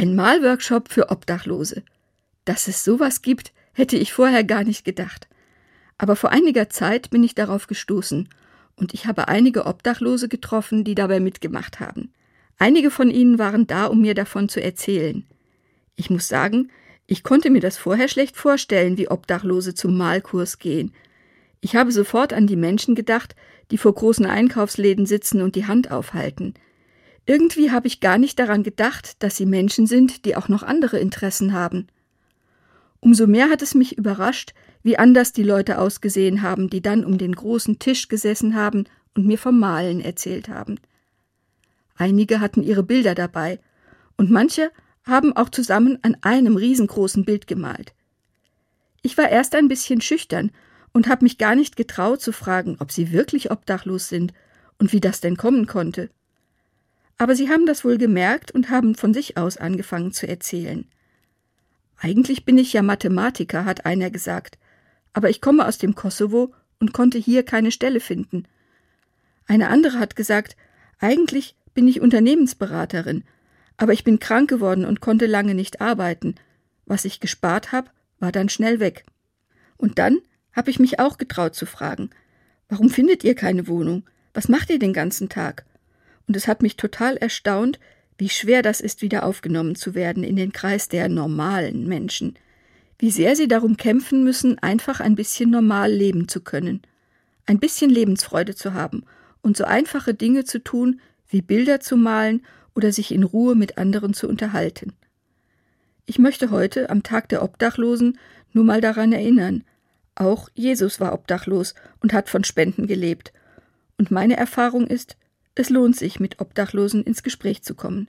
Ein Malworkshop für Obdachlose. Dass es sowas gibt, hätte ich vorher gar nicht gedacht. Aber vor einiger Zeit bin ich darauf gestoßen und ich habe einige Obdachlose getroffen, die dabei mitgemacht haben. Einige von ihnen waren da, um mir davon zu erzählen. Ich muss sagen, ich konnte mir das vorher schlecht vorstellen, wie Obdachlose zum Malkurs gehen. Ich habe sofort an die Menschen gedacht, die vor großen Einkaufsläden sitzen und die Hand aufhalten. Irgendwie habe ich gar nicht daran gedacht, dass sie Menschen sind, die auch noch andere Interessen haben. Umso mehr hat es mich überrascht, wie anders die Leute ausgesehen haben, die dann um den großen Tisch gesessen haben und mir vom Malen erzählt haben. Einige hatten ihre Bilder dabei, und manche haben auch zusammen an einem riesengroßen Bild gemalt. Ich war erst ein bisschen schüchtern und habe mich gar nicht getraut zu fragen, ob sie wirklich obdachlos sind und wie das denn kommen konnte. Aber sie haben das wohl gemerkt und haben von sich aus angefangen zu erzählen. Eigentlich bin ich ja Mathematiker, hat einer gesagt, aber ich komme aus dem Kosovo und konnte hier keine Stelle finden. Eine andere hat gesagt, eigentlich bin ich Unternehmensberaterin, aber ich bin krank geworden und konnte lange nicht arbeiten. Was ich gespart habe, war dann schnell weg. Und dann habe ich mich auch getraut zu fragen, warum findet ihr keine Wohnung? Was macht ihr den ganzen Tag? Und es hat mich total erstaunt, wie schwer das ist, wieder aufgenommen zu werden in den Kreis der normalen Menschen, wie sehr sie darum kämpfen müssen, einfach ein bisschen normal leben zu können, ein bisschen Lebensfreude zu haben und so einfache Dinge zu tun, wie Bilder zu malen oder sich in Ruhe mit anderen zu unterhalten. Ich möchte heute, am Tag der Obdachlosen, nur mal daran erinnern, auch Jesus war obdachlos und hat von Spenden gelebt. Und meine Erfahrung ist, es lohnt sich, mit Obdachlosen ins Gespräch zu kommen.